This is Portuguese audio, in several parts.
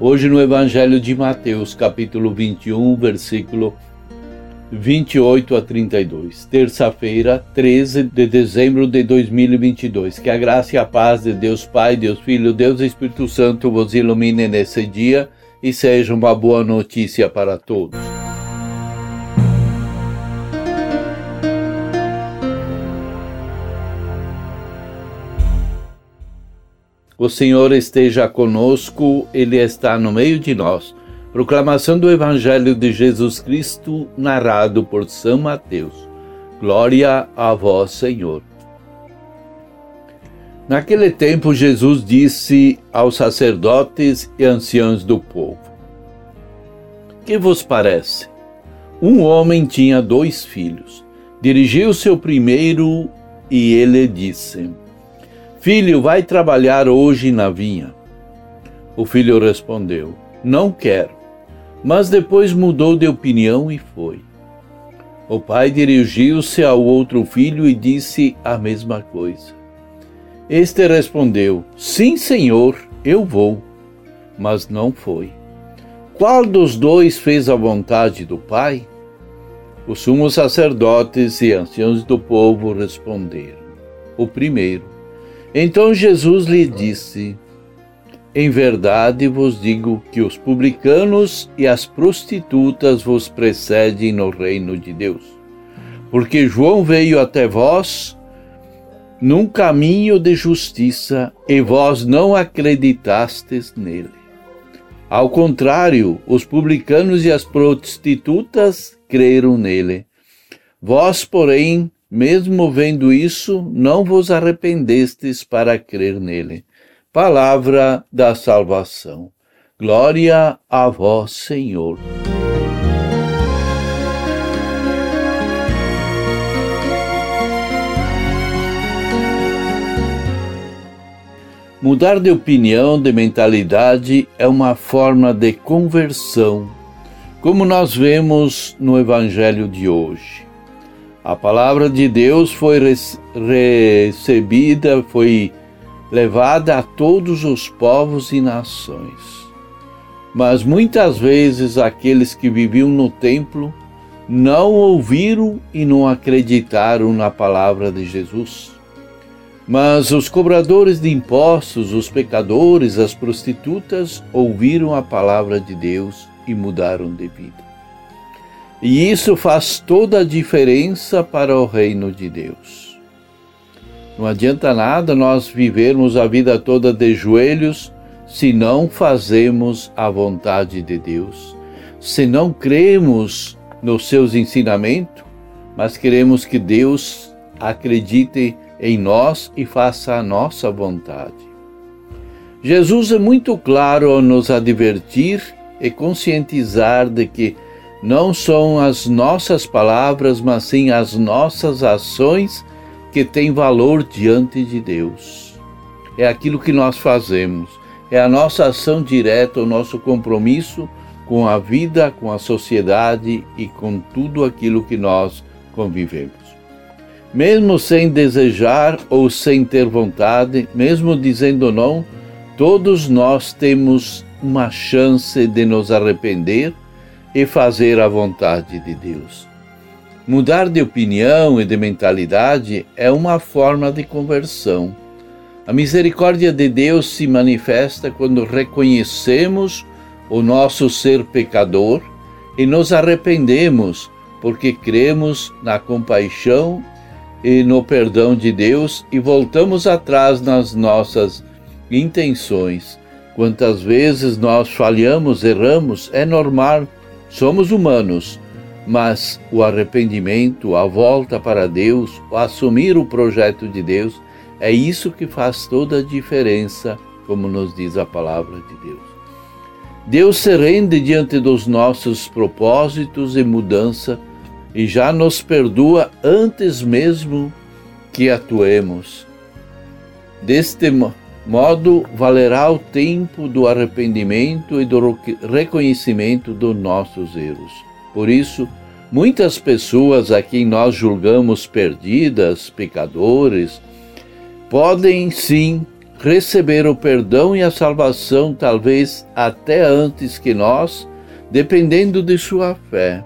Hoje no Evangelho de Mateus, capítulo 21, versículo 28 a 32. Terça-feira, 13 de dezembro de 2022. Que a graça e a paz de Deus Pai, Deus Filho, Deus Espírito Santo vos ilumine nesse dia e seja uma boa notícia para todos. O Senhor esteja conosco, Ele está no meio de nós. Proclamação do Evangelho de Jesus Cristo, narrado por São Mateus. Glória a vós, Senhor. Naquele tempo, Jesus disse aos sacerdotes e anciãos do povo: Que vos parece? Um homem tinha dois filhos. Dirigiu-se o primeiro e ele disse: Filho, vai trabalhar hoje na vinha. O filho respondeu: Não quero. Mas depois mudou de opinião e foi. O pai dirigiu-se ao outro filho e disse a mesma coisa. Este respondeu: Sim, senhor, eu vou. Mas não foi. Qual dos dois fez a vontade do pai? Os sumos sacerdotes e anciãos do povo responderam: O primeiro. Então Jesus lhe disse: Em verdade vos digo que os publicanos e as prostitutas vos precedem no reino de Deus. Porque João veio até vós num caminho de justiça e vós não acreditastes nele. Ao contrário, os publicanos e as prostitutas creram nele. Vós, porém, mesmo vendo isso, não vos arrependestes para crer nele. Palavra da salvação. Glória a vós, Senhor. Mudar de opinião, de mentalidade, é uma forma de conversão, como nós vemos no Evangelho de hoje. A palavra de Deus foi recebida, foi levada a todos os povos e nações. Mas muitas vezes aqueles que viviam no templo não ouviram e não acreditaram na palavra de Jesus. Mas os cobradores de impostos, os pecadores, as prostitutas ouviram a palavra de Deus e mudaram de vida. E isso faz toda a diferença para o reino de Deus. Não adianta nada nós vivermos a vida toda de joelhos se não fazemos a vontade de Deus, se não cremos nos seus ensinamentos, mas queremos que Deus acredite em nós e faça a nossa vontade. Jesus é muito claro ao nos advertir e conscientizar de que não são as nossas palavras, mas sim as nossas ações que têm valor diante de Deus. É aquilo que nós fazemos, é a nossa ação direta, o nosso compromisso com a vida, com a sociedade e com tudo aquilo que nós convivemos. Mesmo sem desejar ou sem ter vontade, mesmo dizendo não, todos nós temos uma chance de nos arrepender e fazer a vontade de Deus. Mudar de opinião e de mentalidade é uma forma de conversão. A misericórdia de Deus se manifesta quando reconhecemos o nosso ser pecador e nos arrependemos porque cremos na compaixão e no perdão de Deus e voltamos atrás nas nossas intenções. Quantas vezes nós falhamos, erramos, é normal Somos humanos, mas o arrependimento, a volta para Deus, o assumir o projeto de Deus, é isso que faz toda a diferença, como nos diz a palavra de Deus. Deus se rende diante dos nossos propósitos e mudança e já nos perdoa antes mesmo que atuemos. Deste modo, valerá o tempo do arrependimento e do reconhecimento dos nossos erros. Por isso, muitas pessoas a quem nós julgamos perdidas, pecadores, podem sim receber o perdão e a salvação, talvez até antes que nós, dependendo de sua fé.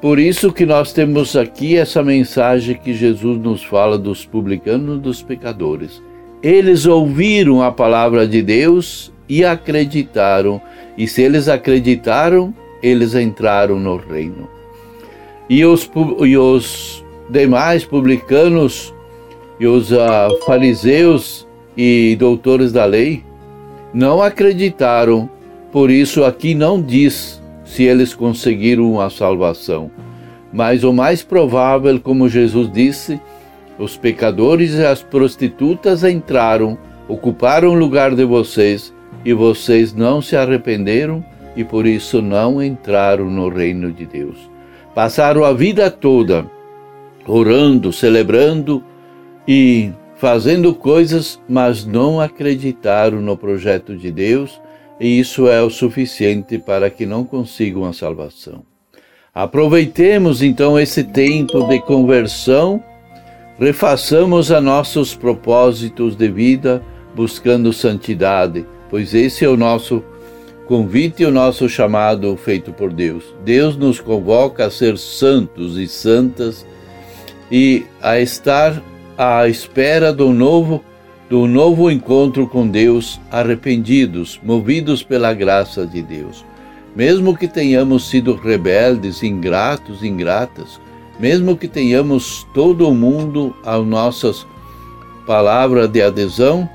Por isso que nós temos aqui essa mensagem que Jesus nos fala dos publicanos e dos pecadores. Eles ouviram a palavra de Deus e acreditaram, e se eles acreditaram, eles entraram no reino. E os, e os demais publicanos e os uh, fariseus e doutores da lei não acreditaram, por isso aqui não diz se eles conseguiram a salvação. Mas o mais provável, como Jesus disse, os pecadores e as prostitutas entraram, ocuparam o lugar de vocês e vocês não se arrependeram e por isso não entraram no reino de Deus. Passaram a vida toda orando, celebrando e fazendo coisas, mas não acreditaram no projeto de Deus, e isso é o suficiente para que não consigam a salvação. Aproveitemos então esse tempo de conversão, refaçamos a nossos propósitos de vida buscando santidade, pois esse é o nosso convite e o nosso chamado feito por Deus. Deus nos convoca a ser santos e santas e a estar à espera do novo do novo encontro com Deus, arrependidos, movidos pela graça de Deus. Mesmo que tenhamos sido rebeldes, ingratos, ingratas, mesmo que tenhamos todo o mundo a nossas palavras de adesão,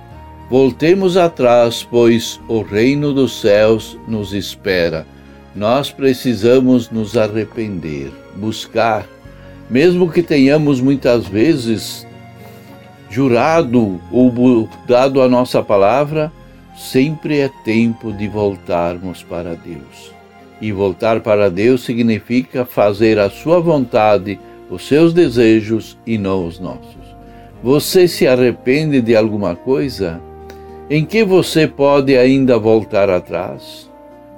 voltemos atrás, pois o reino dos céus nos espera. Nós precisamos nos arrepender, buscar, mesmo que tenhamos muitas vezes jurado ou dado a nossa palavra, sempre é tempo de voltarmos para Deus. E voltar para Deus significa fazer a sua vontade, os seus desejos e não os nossos. Você se arrepende de alguma coisa? Em que você pode ainda voltar atrás?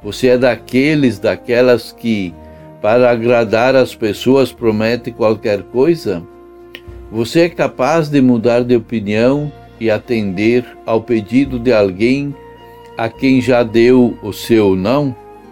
Você é daqueles, daquelas que, para agradar as pessoas, promete qualquer coisa? Você é capaz de mudar de opinião e atender ao pedido de alguém a quem já deu o seu não?